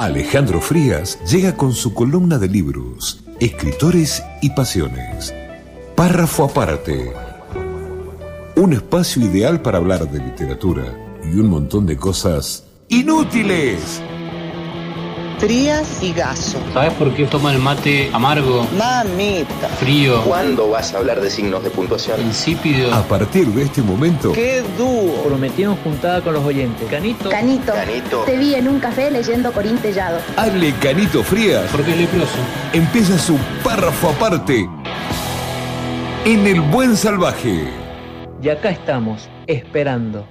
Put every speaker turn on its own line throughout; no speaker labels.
Alejandro Frías llega con su columna de libros, escritores y pasiones. Párrafo aparte. Un espacio ideal para hablar de literatura y un montón de cosas inútiles.
Frías y Gaso.
¿Sabes por qué toma el mate amargo,
Mamita.
frío,
¿Cuándo vas a hablar de signos de puntuación?
insípido?
A partir de este momento,
¡Qué dúo!
Prometimos juntada con los oyentes. Canito.
Canito.
Canito.
Te vi en un café leyendo Corín Tellado.
Canito Frías
Porque es leproso.
empieza su párrafo aparte en el buen salvaje.
Y acá estamos, esperando.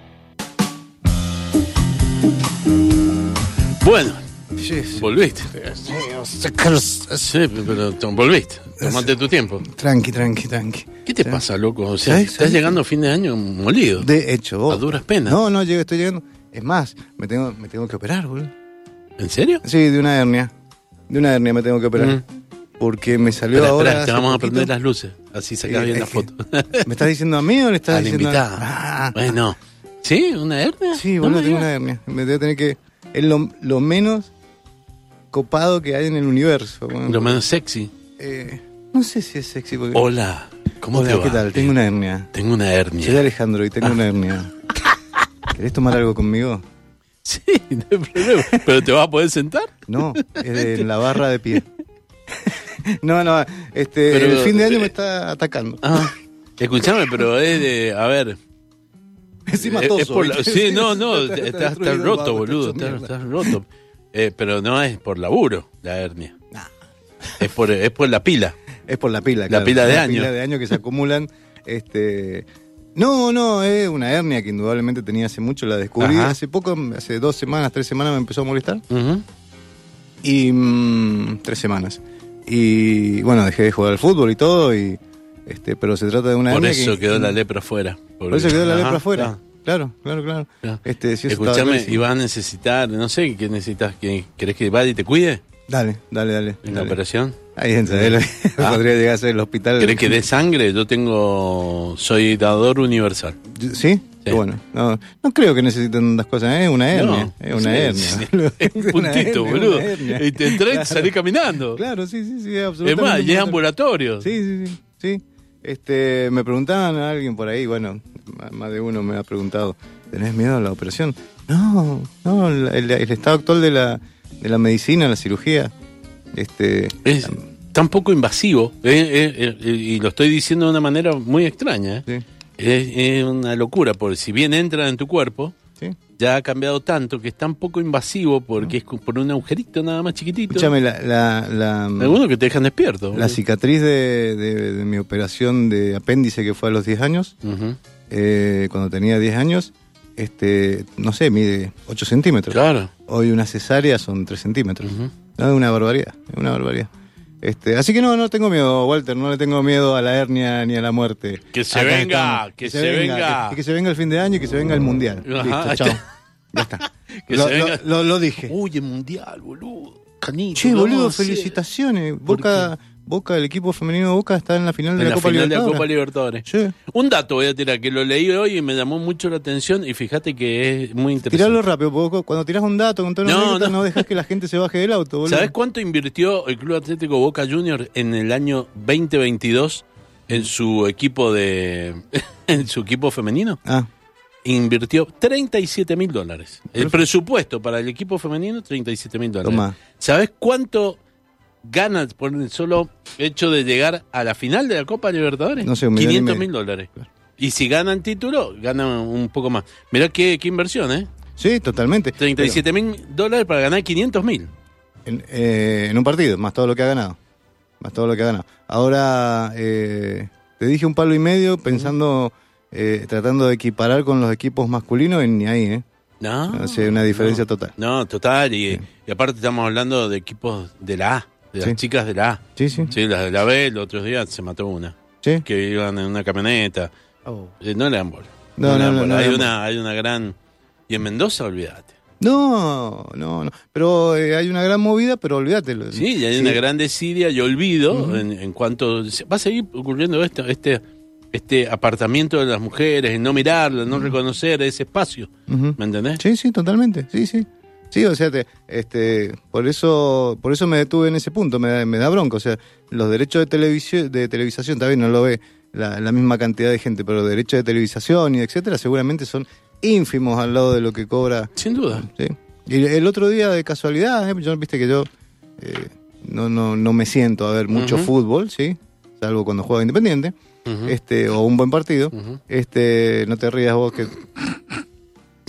Bueno, volviste. Sí, pero te- volviste. Tomate tu tiempo.
Tranqui, tranqui, tranqui.
¿Qué te pasa, loco? O sea, estás llegando a fin de año molido.
De hecho, vos.
A duras penas.
No, no, estoy llegando. Es más, me tengo, me tengo que operar, boludo.
¿En serio?
Sí, de una hernia. De una hernia me tengo que operar.
Mm.
Porque me salió
Espera,
ahora.
espera, te vamos a prender las luces. Así sacas bien la foto.
¿Me estás diciendo a mí o le estás
a la
diciendo
invitada.
Ah,
Bueno. ¿Sí? ¿Una hernia?
sí,
No
boludo,
me
tengo una hernia. Me debo tener que. Es lo, lo menos copado que hay en el universo.
Lo menos sexy.
Eh, no sé si es sexy. Porque...
Hola. ¿Cómo
Hola,
te va?
¿qué tal? Tengo una hernia.
Tengo una hernia.
Soy Alejandro y tengo una hernia. ¿Querés tomar algo conmigo?
Sí, no hay problema. ¿Pero te vas a poder sentar?
No, es de- en la barra de pie. no, no, este,
Pero,
el fin de año
eh,
me está atacando.
Ah. Escuchame, pero es de. A ver.
Encima
es- es
toso,
por la-
¿viste?
sí, no, no,
Está-
estás
está
roto, boludo. estás roto. Eh, pero no es por laburo la hernia. Es por, es por la pila.
Es por la pila,
La
claro.
pila de
La
años.
pila de años que se acumulan. Este, no, no, es una hernia que indudablemente tenía hace mucho, la descubrí
Ajá.
hace poco, hace dos semanas, tres semanas me empezó a molestar. Y mm, tres semanas. Y bueno, dejé de jugar al fútbol y todo, y este, pero se trata de una
Por
hernia
eso
que-
quedó la lepra afuera.
Por eso quedó la lepra afuera.
Claro,
Claro, claro, claro. Este,
Escuchame, y vas a necesitar, no sé, ¿qué necesitas? ¿Qué- ¿Querés que vaya y te cuide
Dale, dale, dale.
en la operación?
Ahí entra, él
Ah.
podría llegar a ser el hospital.
¿Querés que dé sangre? Yo tengo, soy dador universal.
¿Sí?
Sí.
Bueno, no, no creo que necesiten tantas cosas, es una hernia.
No,
es una
sí,
hernia.
Es un puntito,
hernia,
boludo. Y te entré y
Claro.
salí caminando.
Claro, sí, sí, sí,
es
absolutamente.
más, y es ambulatorio.
Sí, sí, sí, sí. Este, me preguntaban a alguien por ahí, bueno, más- de uno me ha preguntado, ¿tenés miedo a la operación? No, no, el, el- estado actual de la, de la medicina, la cirugía, este,
Es tan poco invasivo, eh, eh, eh, y lo estoy diciendo de una manera muy extraña. eh.
sí,
Es, es una locura, porque si bien entra en tu cuerpo,
sí.
ya ha cambiado tanto que es tan poco invasivo porque es por un agujerito nada más chiquitito.
Escúchame, la, la, la,
Algunos que te dejan despierto.
la cicatriz de, de- de mi operación de apéndice que fue a los 10 años, eh, cuando tenía 10 años, este, no sé, mide 8 centímetros.
Claro.
Hoy una cesárea son 3 centímetros. No, es una barbaridad, es una barbaridad. Este, así que no, no tengo miedo, Walter, no le tengo miedo a la hernia ni a la muerte.
Que se
Acá
venga,
estamos.
que se venga.
Que, que se venga el fin de año y que se venga el mundial.
Ajá,
Listo, chao.
está.
Ya está.
Que
lo,
se venga.
lo- lo- lo dije.
Uy, el mundial, boludo. Canito.
che,
¿qué
boludo, felicitaciones.
¿Por
Boca, Boca, el equipo femenino de Boca está en la final de
En
la,
la
Copa
final de la
Libertadores.
Copa Libertadores.
Sí.
Un dato voy a tirar, que lo leí hoy y me llamó mucho la atención y fíjate que es muy interesante.
Tiralo rápido, porque cuando tiras un dato con una
No, no.
no. dejas que la gente se baje del auto, boludo.
¿Sabes cuánto invirtió el Club Atlético Boca Juniors en el año 2022 en su equipo de en su equipo femenino?
Ah,
Invirtió 37 mil dólares. El presupuesto para el equipo femenino, 37 mil dólares. ¿Sabes cuánto gana por el solo hecho de llegar a la final de la Copa Libertadores?
No sé, un millón y
500
medio.
mil dólares. Y si ganan título, ganan un poco más. Mirá qué, qué inversión, ¿eh?
sí, totalmente.
37 mil dólares para ganar 500 mil.
En, eh, en un partido, más todo lo que ha ganado. Más todo lo que ha ganado. Ahora, eh, te dije un palo y medio pensando, eh, tratando de equiparar con los equipos masculinos, y ni ahí, ¿eh?
No.
Hace una diferencia
no.
total.
No, total. Y,
Sí.
y aparte estamos hablando de equipos de la A, de las
Sí.
chicas de la A.
Sí, sí.
Sí, las de la B, los otros días se mató una.
Sí.
Que iban en una camioneta. Eh, no le dan bola.
No,
le
no,
dan
no,
bola.
no
hay, una, hay una gran... Y en Mendoza, olvídate.
No, no, no. Pero eh, hay una gran movida, pero olvídatelo.
Sí, y hay una gran desidia y olvido en, en cuanto... Va a seguir ocurriendo esto, este, este apartamiento de las mujeres, en no mirarlas, no reconocer ese espacio. ¿Me entendés?
Sí, sí, totalmente. Sí, sí. Sí, o sea, te- este, por eso, por eso me detuve en ese punto, me da, me da bronca. O sea, los derechos de televisión, de televisación, también no lo ve la, la misma cantidad de gente, pero los derechos de televisación y etcétera, seguramente son ínfimos al lado de lo que cobra.
Sin duda.
Sí. Y el otro día, de casualidad, ¿eh? yo viste que yo eh, no, no, no me siento a ver mucho fútbol, ¿sí? Salvo cuando juega Independiente, este, o un buen partido. Este, no te rías vos que.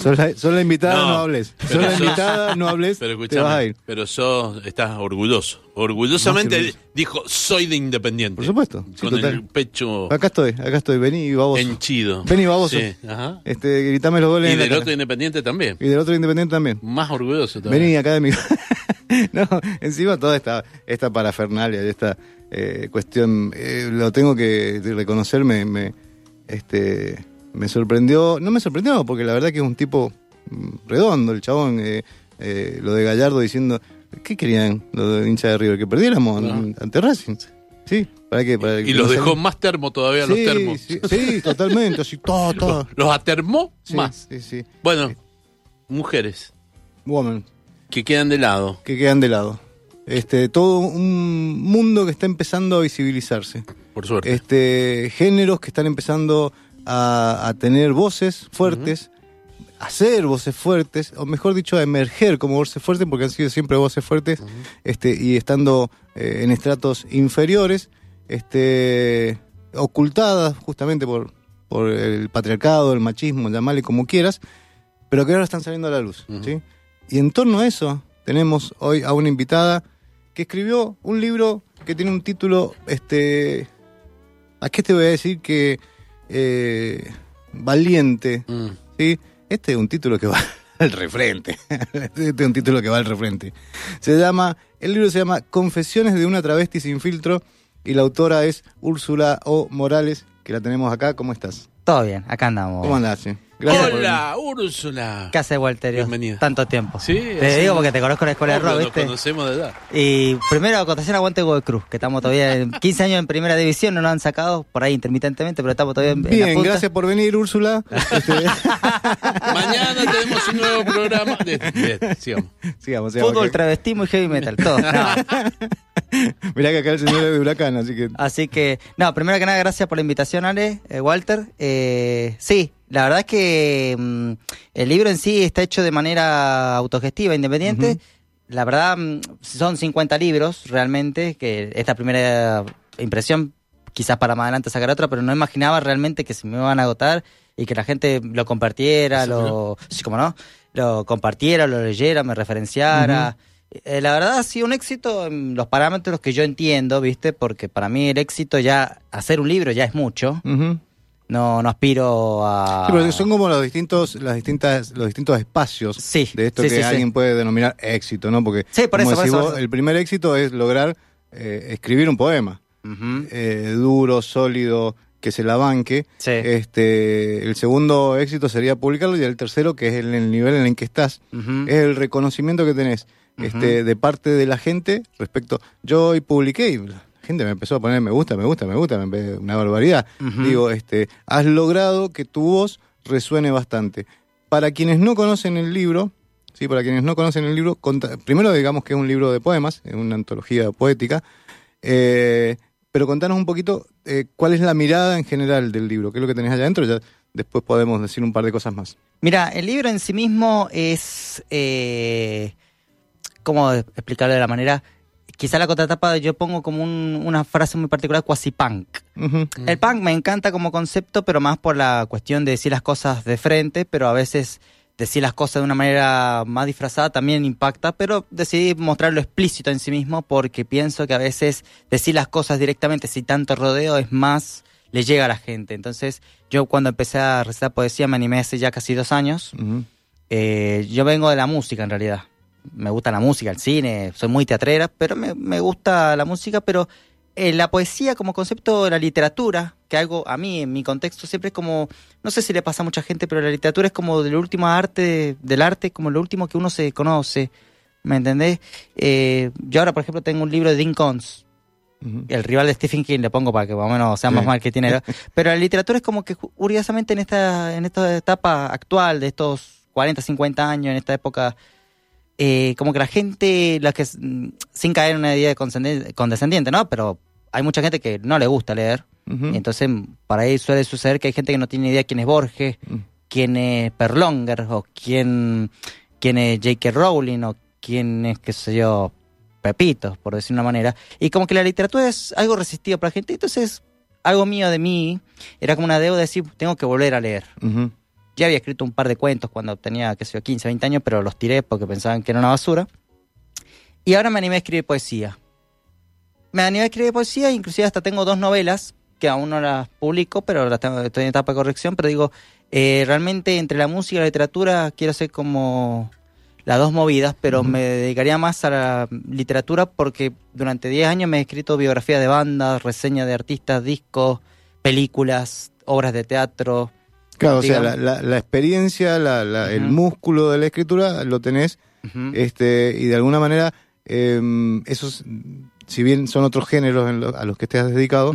Sos la, invitada, no,
No,
hables. Sos la
sos-
invitada, no hables.
Pero
te vas a ir.
pero sos, estás orgulloso. Orgullosamente dijo, soy de Independiente.
Por supuesto, sí,
Con
total.
el pecho
Acá estoy, acá estoy. Vení, baboso.
henchido.
Vení, baboso.
Sí, ajá.
Este, gritame los goles.
Y
en la
del
cara.
otro Independiente también.
Y del otro Independiente también.
Más orgulloso todavía.
Vení acá de mi. no, encima toda esta, esta parafernalia y esta eh, cuestión, eh, lo tengo que reconocer, me, me, este, me sorprendió. No me sorprendió, porque la verdad que es un tipo mm, redondo, el chabón. eh, eh, lo de Gallardo diciendo, ¿qué querían los de hincha de River? ¿Que perdiéramos
No.
ante Racing? Sí, ¿para qué? Para
Y los
no
dejó más termo todavía los
Sí,
termos.
Sí, sí, totalmente, así, todo, todo.
Los, los atermó
Sí,
más.
Sí, sí.
Bueno, mujeres
Woman.
que quedan de lado,
que quedan de lado. Este, todo un mundo que está empezando a visibilizarse.
por suerte.
Este, géneros que están empezando a, a tener voces fuertes, a ser voces fuertes, o mejor dicho, a emerger como voces fuertes, porque han sido siempre voces fuertes, este, y estando eh, en estratos inferiores, este, ocultadas justamente por, por el patriarcado, el machismo, llamale como quieras, pero que ahora están saliendo a la luz. ¿sí? Y en torno a eso tenemos hoy a una invitada que escribió un libro que tiene un título, este, ¿a qué te voy a decir que eh, valiente?
Mm.
¿sí? Este es un título que va al refrente. Este es un título que va al refrente. Se llama, el libro se llama Confesiones de una travesti sin filtro y la autora es Úrsula O. Morales, que la tenemos acá. ¿Cómo estás?
Todo bien, acá andamos.
¿Cómo andás? sí? Gracias por
Hola, Úrsula.
¿Qué hace Walterio?
Bienvenida.
Tanto tiempo.
Sí,
Te
así-
digo porque te conozco en la escuela de rock,
nos
¿viste?
conocemos de edad.
Y primero, acotación aguante Godoy Cruz, que estamos todavía en 15 años en primera división, no nos han sacado por ahí intermitentemente, pero estamos todavía en, en la
Bien,
punta.
gracias por venir, Úrsula. Este,
Mañana tenemos un nuevo programa. De, sigamos.
sigamos, sigamos.
Fútbol, travestismo y heavy metal, todo. No.
Mirá que acá el señor es de huracán, así que.
Así que, no, primero que nada, gracias por la invitación, Ale, eh, Walter. Eh, sí, la verdad es que mm, el libro en sí está hecho de manera autogestiva, independiente. La verdad, mm, son 50 libros realmente, que esta primera impresión, quizás para más adelante sacar otra, pero no imaginaba realmente que se me iban a agotar y que la gente lo compartiera, lo, sí, como no, lo compartiera, lo leyera, me referenciara. Eh, la verdad ha sido un éxito en los parámetros que yo entiendo, ¿viste? Porque para mí el éxito ya, hacer un libro ya es mucho.
Ujú.
No, no aspiro a...
Sí, pero son como los distintos, las distintas, los distintos espacios
Sí,
de esto
sí,
que
sí,
alguien puede denominar éxito, ¿no? Porque
Sí, por
como
eso, por eso,
vos, el primer éxito es lograr eh, escribir un poema eh, duro, sólido, que se la banque. Este, el segundo éxito sería publicarlo y el tercero, que es el, el nivel en el que estás, es el reconocimiento que tenés este, de parte de la gente respecto. Yo hoy publiqué gente me empezó a poner me gusta, me gusta, me gusta, me una barbaridad. Digo, este, has logrado que tu voz resuene bastante. Para quienes no conocen el libro, sí, para quienes no conocen el libro, conta- primero digamos que es un libro de poemas, es una antología poética. eh, pero contanos un poquito eh, cuál es la mirada en general del libro, qué es lo que tenés allá adentro, ya después podemos decir un par de cosas más.
Mira, el libro en sí mismo es... Eh, ¿Cómo explicarlo de la manera? Quizá la contratapa yo pongo como un- una frase muy particular, cuasi punk. El punk me encanta como concepto, pero más por la cuestión de decir las cosas de frente, pero a veces decir las cosas de una manera más disfrazada también impacta, pero decidí mostrarlo explícito en sí mismo porque pienso que a veces decir las cosas directamente sin tanto rodeo es más, le llega a la gente. Entonces yo cuando empecé a recitar poesía me animé hace ya casi dos años. Eh, yo vengo de la música en realidad. Me gusta la música, el cine, soy muy teatrera, pero me, me gusta la música, pero eh, la poesía como concepto de la literatura, que algo a mí en mi contexto siempre es como, no sé si le pasa a mucha gente, pero la literatura es como del último arte, del arte, como lo último que uno se conoce, ¿me entendés? Eh, yo ahora, por ejemplo, tengo un libro de Dean
Ujú.
el rival de Stephen King, le pongo para que más o menos sea más
Sí.
mal que tiene. Pero la literatura es como que, curiosamente, en esta, en esta etapa actual de estos 40, 50 años, en esta época, eh, como que la gente, la que, sin caer en una idea condescendente, condescendiente, ¿no? Pero hay mucha gente que no le gusta leer. Y entonces, para ahí suele suceder que hay gente que no tiene idea quién es Borges,
Mm.
quién es Perlonger, o quién, quién es J.K. Rowling, o quién es, qué sé yo, Pepito, por decir una manera. Y como que la literatura es algo resistido para la gente. Entonces, algo mío de mí era como una deuda de decir, tengo que volver a leer.
Ujú.
Ya había escrito un par de cuentos cuando tenía, qué sé yo, 15, 20 años, pero los tiré porque pensaban que era una basura. Y ahora me animé a escribir poesía. Me animé a escribir poesía, inclusive hasta tengo dos novelas que aún no las publico, pero las tengo, estoy en etapa de corrección, pero digo, eh, realmente entre la música y la literatura quiero hacer como las dos movidas, pero me dedicaría más a la literatura porque durante 10 años me he escrito biografía de bandas, reseñas de artistas, discos, películas, obras de teatro.
Claro, o sea, la, la- la experiencia, la- la- el músculo de la escritura lo tenés este y de alguna manera eh, esos, si bien son otros géneros en lo- a los que te has dedicado,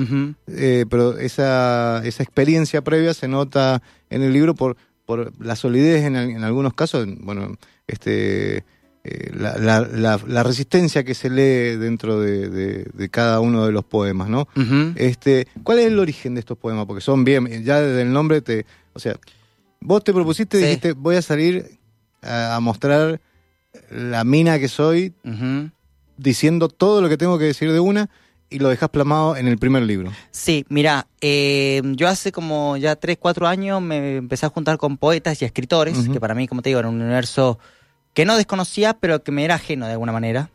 eh, pero esa, esa experiencia previa se nota en el libro por, por la solidez en, al- en algunos casos, bueno, este eh, la, la- la- la resistencia que se lee dentro de, de- de cada uno de los poemas, ¿no? Este, ¿Cuál es el origen de estos poemas? Porque son bien, ya desde el nombre te... O sea, vos te propusiste,
Sí.
dijiste, voy a salir a, a mostrar la mina que soy, diciendo todo lo que tengo que decir de una, y lo dejas plasmado en el primer libro.
Sí, mira, eh, yo hace como ya 3, 4 años me empecé a juntar con poetas y escritores, que para mí, como te digo, era un universo que no desconocía, pero que me era ajeno de alguna manera.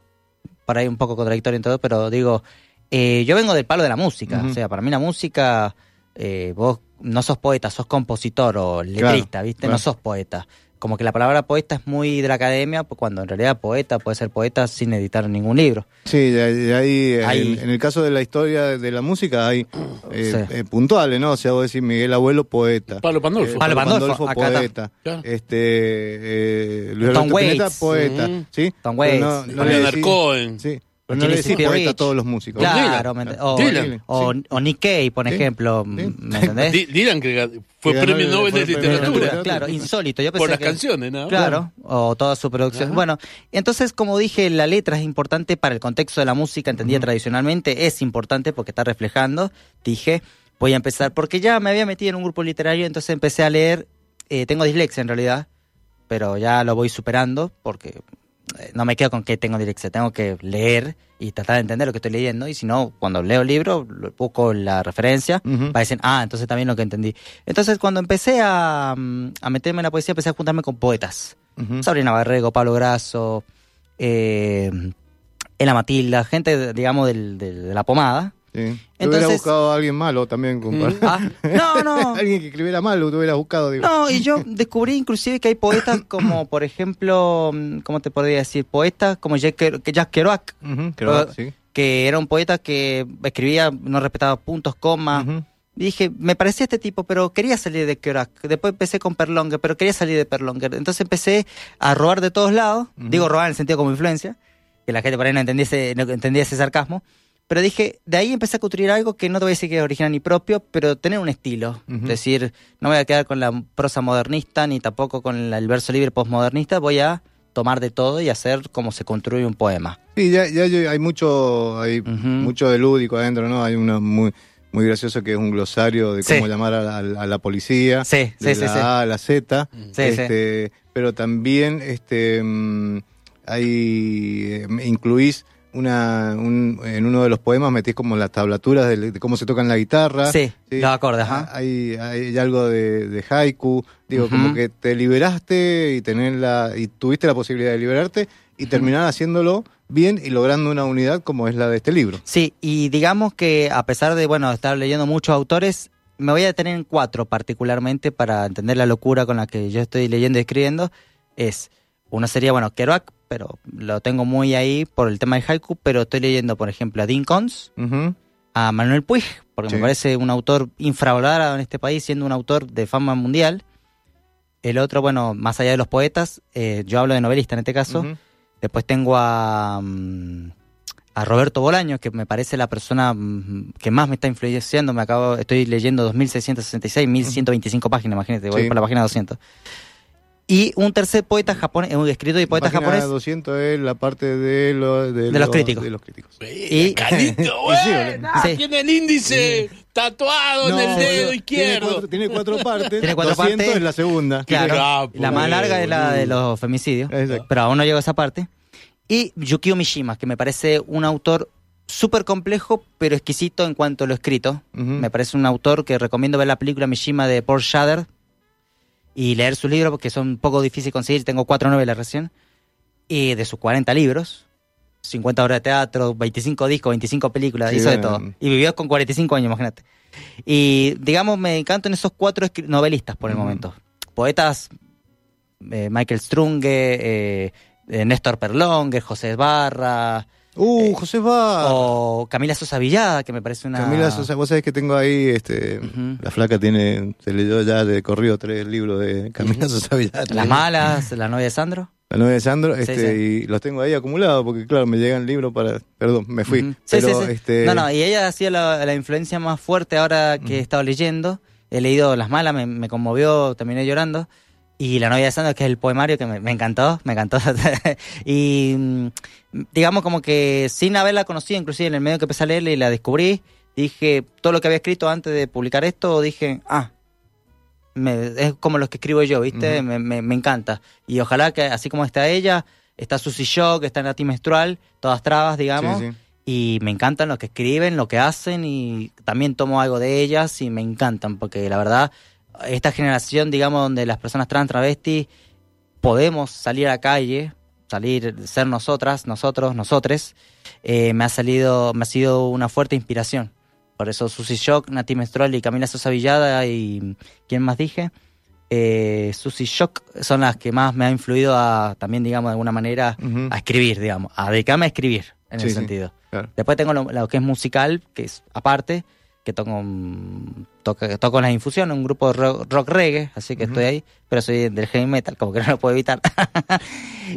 Para ahí un poco contradictorio en todo, pero digo, eh, yo vengo del palo de la música. O sea, para mí la música, eh, vos no sos poeta, sos compositor o letrista, ¿viste?
claro.
No sos poeta. Como que la palabra poeta es muy de la academia, pues cuando en realidad poeta puede ser poeta sin editar ningún libro.
Sí, de, ahí,
Ahí.
En, en el caso de la historia de la música hay eh,
Sí.
eh, puntuales, ¿no? O sea, vos decís Miguel Abuelo, poeta.
Pablo Pandolfo.
Eh,
Pablo Pandolfo,
poeta.
Claro.
Este, eh, Luis
Tom Waits.
poeta.
Mm.
¿sí?
Tom Waits.
No, no
Leonard Cohen.
Sí. Pero no le decís poeta a todos los músicos.
Claro,
Dylan.
¿me ent- o,
Dylan,
o, o Nick Cave, por
Sí.
ejemplo,
Sí.
¿me entendés?
Di- Dylan que ga- fue
Que ganó
premio
el-
Nobel
fue
de
premio Nobel
literatura.
literatura.
Claro, insólito. Yo pensé
Por las
que-
canciones, ¿no?
Claro, o toda su producción.
Ajá.
Bueno, entonces, como dije, la letra es importante para el contexto de la música, entendida tradicionalmente, es importante porque está reflejando. Dije, voy a empezar, porque ya me había metido en un grupo literario, entonces empecé a leer. eh, tengo dislexia en realidad, pero ya lo voy superando porque no me quedo con que tengo dislexia, tengo que leer y tratar de entender lo que estoy leyendo. Y si no, cuando leo el libro, busco la referencia para decir, ah, entonces también lo que entendí. Entonces, cuando empecé a, mm, a meterme en la poesía, empecé a juntarme con poetas. Sabrina Barrego, Pablo Grasso, eh, Ela Matilda, gente, digamos, del, del- de la pomada.
Sí. Hubiera buscado a alguien malo también, compadre.
Ah, no, no.
alguien que escribiera mal, lo te hubieras buscado, digo.
No, y yo descubrí inclusive que hay poetas como, por ejemplo, mm, ¿cómo te podría decir? Poetas como Jack, Jack Kerouac, Pero-
sí.
que era un poeta que escribía, no respetaba puntos, comas. Y dije, me parecía este tipo, pero quería salir de Kerouac. Después empecé con Perlonger, pero quería salir de Perlonger. Entonces empecé a robar de todos lados. Digo robar en el sentido como influencia, que la gente por ahí no entendiese, no entendía ese sarcasmo. Pero dije, de ahí empecé a construir algo que no te voy a decir que es original ni propio, pero tener un estilo. Es decir, no voy a quedar con la prosa modernista, ni tampoco con el verso libre postmodernista. Voy a tomar de todo y hacer como se construye un poema.
Sí, ya, ya hay mucho, hay mucho de lúdico adentro, ¿no? Hay uno muy, muy gracioso que es un glosario de cómo
Sí.
llamar a, la- a la policía.
Sí,
de
sí,
la
sí.
A a la Z.
Sí,
este, Pero también este, mm, hay, eh, incluís una, un- en uno de los poemas metís como las tablaturas de, de cómo se tocan la guitarra.
Sí, los acordes,
Ah,
ajá.
Hay, hay algo de, de haiku, digo, como que te liberaste y tener la, y tuviste la posibilidad de liberarte y terminar haciéndolo bien y logrando una unidad como es la de este libro.
Sí, y digamos que a pesar de, bueno, estar leyendo muchos autores, me voy a detener en cuatro particularmente para entender la locura con la que yo estoy leyendo y escribiendo. Es, una sería, bueno, Kerouac, pero lo tengo muy ahí por el tema del haiku, pero estoy leyendo, por ejemplo, a Dean
Ujú.
a Manuel Puig, porque
Sí.
me parece un autor infravalorado en este país, siendo un autor de fama mundial. El otro, bueno, más allá de los poetas, eh, yo hablo de novelista en este caso. Después tengo a, mm, a Roberto Bolaño, que me parece la persona mm, que más me está influenciando. Me acabo, estoy leyendo 2666, 1125 páginas, imagínate, voy
Sí.
por la página 200. Y un tercer poeta japonés, un escrito de poeta
Página
japonés.
200 es la parte de, lo- de,
De los críticos.
de los críticos.
Y-
buena.
Sí.
Tiene el índice tatuado
No,
en el dedo
Tiene
izquierdo.
cuatro, tiene cuatro partes.
Tiene cuatro
200
partes.
es la segunda.
Claro, la más
eh,
larga es la de los femicidios,
Exacto.
pero aún no llego a esa parte. Y Yukio Mishima, que me parece un autor súper complejo, pero exquisito en cuanto a lo escrito. Me parece un autor que recomiendo ver la película Mishima de Paul Schrader y leer sus libros porque son un poco difíciles de conseguir. Tengo cuatro novelas recién. Y de sus 40 libros, 50 horas de teatro, 25 discos, 25 películas,
Sí,
hizo de
bueno.
todo. Y vivió con 45 años, imagínate. Y digamos, me encantan esos cuatro novelistas por el
Ujú.
momento. Poetas, eh, Michael Strunge, eh, eh, Néstor Perlongue, José Barra,
Uh, José va.
o Camila Sosa Villada, que me parece una...
Camila Sosa, vos sabés que tengo ahí, este, la flaca tiene, se leyó ya de corrido tres libros de Camila Sosa Villada.
Las Malas, La novia de Sandro.
La novia de Sandro, este,
sí.
y los tengo ahí acumulados porque claro, me llegan libros para, perdón, me fui.
Sí,
pero
sí, sí.
este,
No, no, y ella ha sido la, la influencia más fuerte ahora que he estado leyendo. He leído Las Malas, me, me conmovió, terminé llorando. Y La novia de Sandro, que es el poemario que me, me encantó, me encantó. y mm, digamos como que sin haberla conocido, inclusive en el medio que empecé a leerla y la descubrí, dije, todo lo que había escrito antes de publicar esto, dije, ah, me- es como los que escribo yo, ¿viste? Me, me- me encanta. Y ojalá que así como está ella, está Susy Shock, está Nati Menstrual, todas trabas, digamos.
sí, sí.
Y me encantan lo que escriben, lo que hacen y también tomo algo de ellas y me encantan porque la verdad, esta generación, digamos, donde las personas trans, travestis, podemos salir a la calle, salir, ser nosotras, nosotros, nosotres, eh, me ha salido, me ha sido una fuerte inspiración. Por eso Susy Shock, Nati Menstrual y Camila Sosa Villada y ¿quién más dije? Eh, Susy Shock son las que más me han influido a también, digamos, de alguna manera a escribir, digamos, a dedicarme a escribir en
Sí,
ese
sí.
sentido.
Claro.
Después tengo lo, lo que es musical, que es aparte, que toco, mm, toco, toco las infusiones, un grupo de rock, rock reggae, así que estoy ahí, pero soy del heavy metal, como que no lo puedo evitar.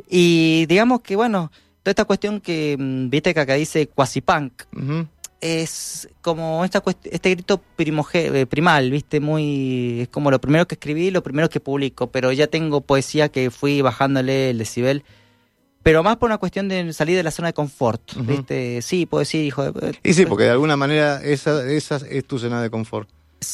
y digamos que, bueno, toda esta cuestión que, mm, viste que acá dice quasi punk, es como esta este grito primoge- eh, primal, viste, muy es como lo primero que escribí, lo primero que publico, pero ya tengo poesía que fui bajándole el decibel, pero más por una cuestión de salir de la zona de confort, viste, sí, puedo decir, hijo de
Y sí, porque de alguna manera esa, esa es tu zona de confort.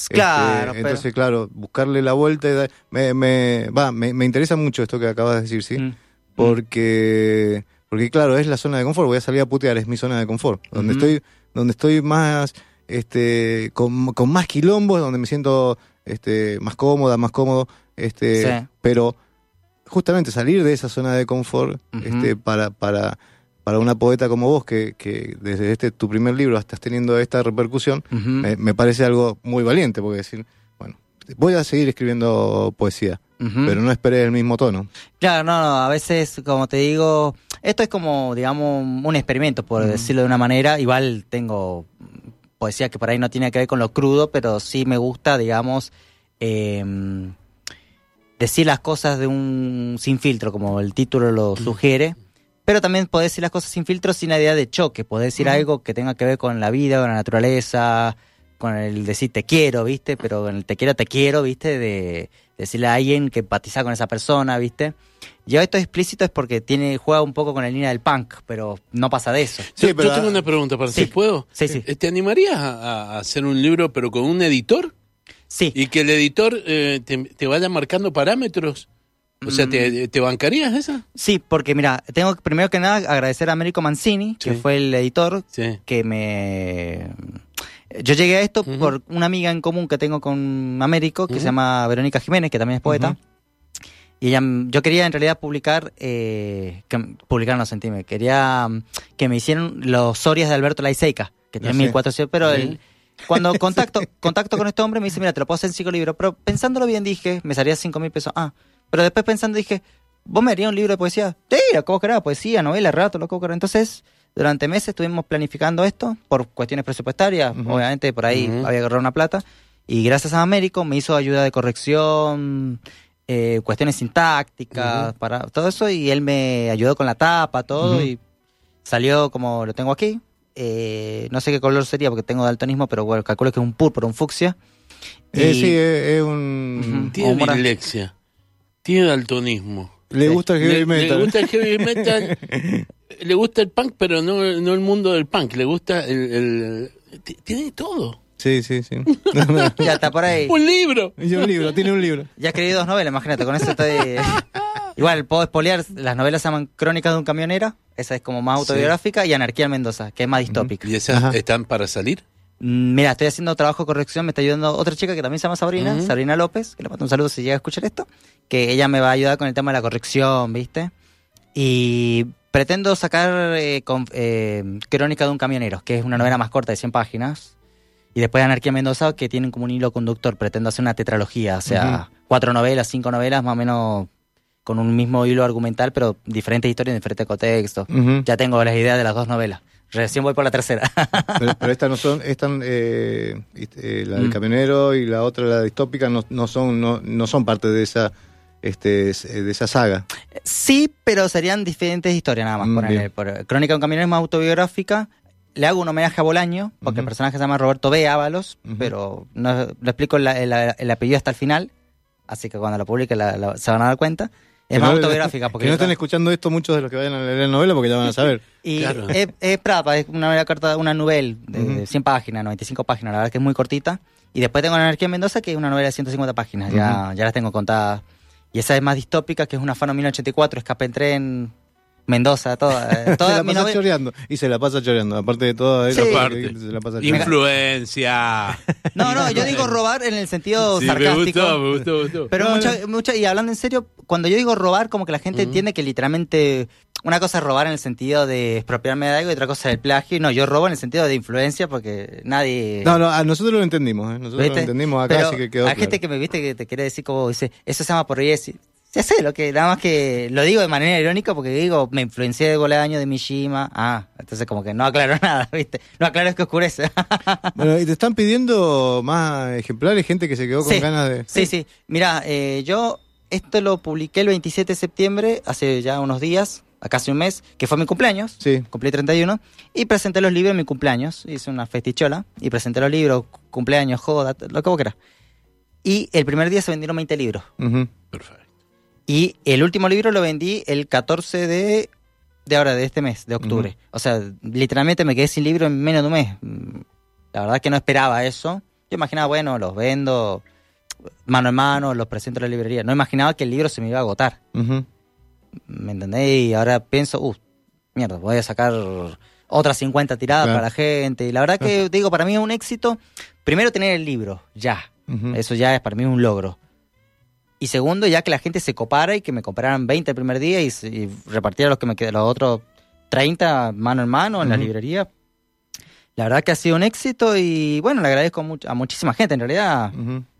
Claro,
Este,
pero-
entonces, claro, buscarle la vuelta. y da- me, me, va, me, me interesa mucho esto que acabas de decir, ¿sí?
Mm.
Porque, porque claro, es la zona de confort. Voy a salir a putear, es mi zona de confort. Donde estoy, donde estoy más, este, con, con más quilombos, donde me siento, este, más cómoda, más cómodo, este,
Sí.
pero justamente salir de esa zona de confort, este, para, para, para una poeta como vos, que, que desde este tu primer libro estás teniendo esta repercusión, me, me parece algo muy valiente, porque decir, bueno, voy a seguir escribiendo poesía, pero no esperé el mismo tono.
Claro, no, no, a veces, como te digo, esto es como, digamos, un experimento, por decirlo de una manera. Igual tengo poesía que por ahí no tiene que ver con lo crudo, pero sí me gusta, digamos, eh, decir las cosas de un sin filtro, como el título lo sugiere. Pero también poder decir las cosas sin filtro sin la idea de choque, poder decir algo que tenga que ver con la vida, con la naturaleza, con el decir te quiero, ¿viste? Pero en el te quiero, te quiero, ¿viste? De decirle a alguien que empatiza con esa persona, ¿viste? Yo esto explícito es porque tiene juega un poco con la línea del punk, pero no pasa de eso.
Sí,
yo,
pero-
yo tengo una pregunta para
Sí.
si puedo.
Sí, sí.
Eh, ¿Te animarías a, a hacer un libro pero con un editor?
Sí.
Y que el editor eh, te, te vaya marcando parámetros. O sea,
Mm.
¿te, te bancarías esa?
Sí, porque mira, tengo primero que nada agradecer a Américo Mancini, que fue el editor,
Sí.
que me... Yo llegué a esto por una amiga en común que tengo con Américo, que se llama Verónica Jiménez, que también es poeta. Y ella, yo quería en realidad publicar, eh, que, publicar no sentíme, quería que me hicieran los Sorias de Alberto Laiseca, que tiene
Ah, sí.
1400, pero el- cuando contacto, contacto con este hombre me dice, mira, te lo puedo hacer en cinco libros, pero pensándolo bien dije, me salía cinco mil pesos, ah, pero después pensando dije, ¿vos me harías un libro de poesía? Sí, lo que vos querás, poesía, novela, relato, lo que vos querás. Entonces, durante meses estuvimos planificando esto por cuestiones presupuestarias, obviamente por ahí había que ahorrar una plata, y gracias a Américo me hizo ayuda de corrección, eh, cuestiones sintácticas, para todo eso, y él me ayudó con la tapa, todo, y salió como lo tengo aquí. Eh, no sé qué color sería porque tengo daltonismo, pero bueno, calculo que es un púrpura, un fucsia.
Eh, sí, es, es un...
Ujú.
Tiene. Tiene daltonismo.
Le gusta el heavy
Le,
metal.
le gusta el heavy metal. le gusta el punk, pero no, no el mundo del punk. Le gusta el. tiene todo.
Sí, sí, sí.
Ya está por ahí.
Un libro.
Y un libro, tiene un libro.
Ya escribí dos novelas, imagínate, con eso estoy... Igual, puedo espolear, las novelas se llaman Crónicas de un camionero, esa es como más autobiográfica, y Anarquía en Mendoza, que es más distópica.
¿Y esas
Ajá.
están para salir?
Mm, Mira, estoy haciendo trabajo de corrección, me está ayudando otra chica que también se llama Sabrina. Sabrina López, que le mando un saludo si llega a escuchar esto, que ella me va a ayudar con el tema de la corrección, ¿viste? Y pretendo sacar eh, con, eh, Crónica de un camionero, que es una novela más corta de 100 páginas, y después Anarquía en Mendoza, que tienen como un hilo conductor, pretendo hacer una tetralogía, o sea, cuatro novelas, cinco novelas, más o menos con un mismo hilo argumental, pero diferentes historias en diferentes contextos. Ya tengo las ideas de las dos novelas. Recién voy por la tercera.
Pero, pero estas no son, están, eh, eh, la del
Mm.
camionero y la otra, la distópica, no, no son, no, no son parte de esa, este, de esa saga.
Sí, pero serían diferentes historias nada más.
Mm, bien.
por- Crónica de un camionero es más autobiográfica. Le hago un homenaje a Bolaño, porque el personaje se llama Roberto B. Ábalos, pero no, lo explico el, el- el apellido hasta el final, así que cuando lo publique la- la- se van a dar cuenta. Es más
no-
autobiográfica. Porque
que no estén escuchando esto muchos de los que vayan a leer la novela porque ya van a saber.
Y
Claro.
es, es Prapa, es una novela corta, una novela de
Ujú.
100 páginas, 95 páginas, la verdad que es muy cortita. Y después tengo Anarquía en Mendoza, que es una novela de 150 páginas, ya, ya las tengo contadas. Y esa es más distópica, que es una Fano 1984, Escape en Tren, Mendoza, toda. eh,
se
toda
la
mi
pasa
novela-
choreando. Y se la pasa choreando. Aparte de todo eso,
Sí.
Aparte.
se la pasa choreando.
Influencia.
No, no, yo digo robar en el sentido
Sí, me
sarcástico.
gustó, me gustó, me gustó.
Pero
No,
mucha, mucha- y hablando en serio, cuando yo digo robar, como que la gente
Ujú.
entiende que literalmente una cosa es robar en el sentido de expropiarme de algo y otra cosa es el plagio. No, yo robo en el sentido de influencia porque nadie...
No, no, a nosotros lo entendimos. ¿eh? Nosotros
¿Viste?
lo entendimos acá,
Pero
así que quedó
Hay
claro.
gente que me viste que te quiere decir como dice, eso se llama por Ya sé, lo que, nada más que lo digo de manera irónica porque digo, me influencié de Bolaño, de Mishima. Ah, entonces como que no aclaro nada, ¿viste? No aclaro es que oscurece.
Bueno, y te están pidiendo más ejemplares, gente que se quedó con
Sí.
ganas de...
Sí, sí. Mira, eh, yo esto lo publiqué el 27 de septiembre, hace ya unos días, a casi un mes, que fue mi cumpleaños.
Sí.
Cumplí 31 y presenté los libros en mi cumpleaños. Hice una festichola y presenté los libros, cumpleaños, joda, lo que vos quieras. Y el primer día se vendieron 20 libros.
Ujú.
Perfecto.
Y el último libro lo vendí el 14 de, de ahora, de este mes, de octubre. O sea, literalmente me quedé sin libro en menos de un mes. La verdad que no esperaba eso. Yo imaginaba, bueno, los vendo mano en mano, los presento en la librería. No imaginaba que el libro se me iba a agotar.
Ujú.
¿Me entendés? Y ahora pienso, uh, mierda, voy a sacar otras 50 tiradas
Claro.
para la gente. Y la verdad que, digo, para mí es un éxito. Primero, tener el libro, ya. Eso ya es para mí un logro. Y segundo, ya que la gente se copara y que me compraran 20 el primer día y, y repartiera los que me quedan, los otros 30 mano en mano en la librería. La verdad que ha sido un éxito y bueno, le agradezco mucho- a muchísima gente en realidad.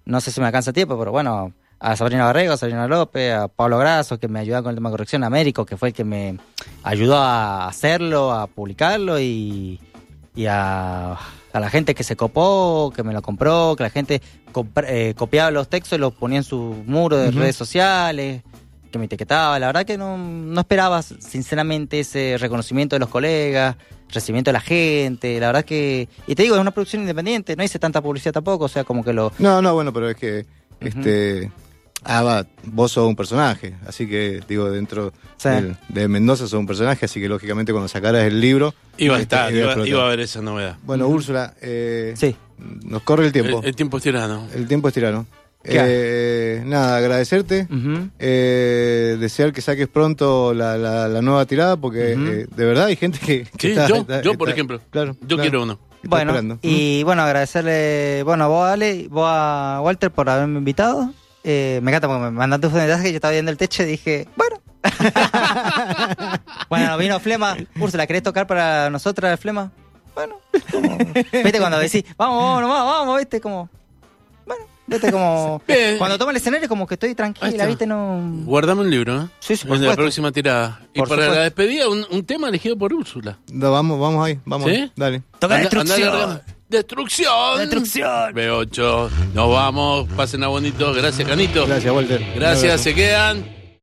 No sé si me alcanza tiempo, pero bueno, a Sabrina Barrego, a Sabrina López, a Pablo Grasso, que me ayuda con el tema de corrección, a Américo, que fue el que me ayudó a hacerlo, a publicarlo y, y a, a la gente que se copó, que me lo compró, que la gente eh, copiaba los textos y los ponía en su muro de redes sociales, que me etiquetaba. La verdad que no, no esperaba, sinceramente, ese reconocimiento de los colegas, recibimiento de la gente. La verdad que. Y te digo, es una producción independiente, no hice tanta publicidad tampoco, o sea, como que lo.
No, no, bueno, pero es que... este Ah, va, vos sos un personaje, así que, digo, dentro
Sí.
del- de Mendoza sos un personaje, así que lógicamente cuando sacaras el libro...
Iba a estar, iba, a haber esa novedad.
Bueno, Úrsula, eh,
Sí.
nos corre el tiempo.
El, el tiempo es tirano.
El tiempo es tirano.
¿Qué?
Eh, nada, agradecerte. Eh, desear que saques pronto la, la- la nueva tirada, porque eh, de verdad hay gente que. que
Sí,
está-
yo,
está-
yo por
está-
ejemplo.
Claro.
Yo
claro,
quiero uno.
Bueno,
esperando.
y bueno, agradecerle, bueno, a vos, Ale, vos a Walter por haberme invitado. Eh, me encanta porque me mandaste un mensaje que yo estaba viendo el techo y dije, bueno. bueno, vino Flema. Úrsula, ¿querés tocar para nosotras, Flema? Bueno, como- viste cuando decís, vamos, vamos, nomás, vamos, viste, como, bueno, viste como, cuando toma el escenario como que estoy tranquila, viste, no...
Guardame un libro, ¿eh?
Sí, sí, por
En la próxima tirada. Y
Por
para
supuesto.
la despedida, un, un tema elegido por Úrsula.
No, vamos, vamos ahí, vamos.
¿Sí?
Dale.
Toca
Anda-
destrucción.
largando. ¡Destrucción!
Destrucción.
B8. Nos vamos. Pasen a bonito. Gracias, Canito.
Gracias, Walter.
Gracias. Se quedan